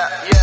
yeah, yeah.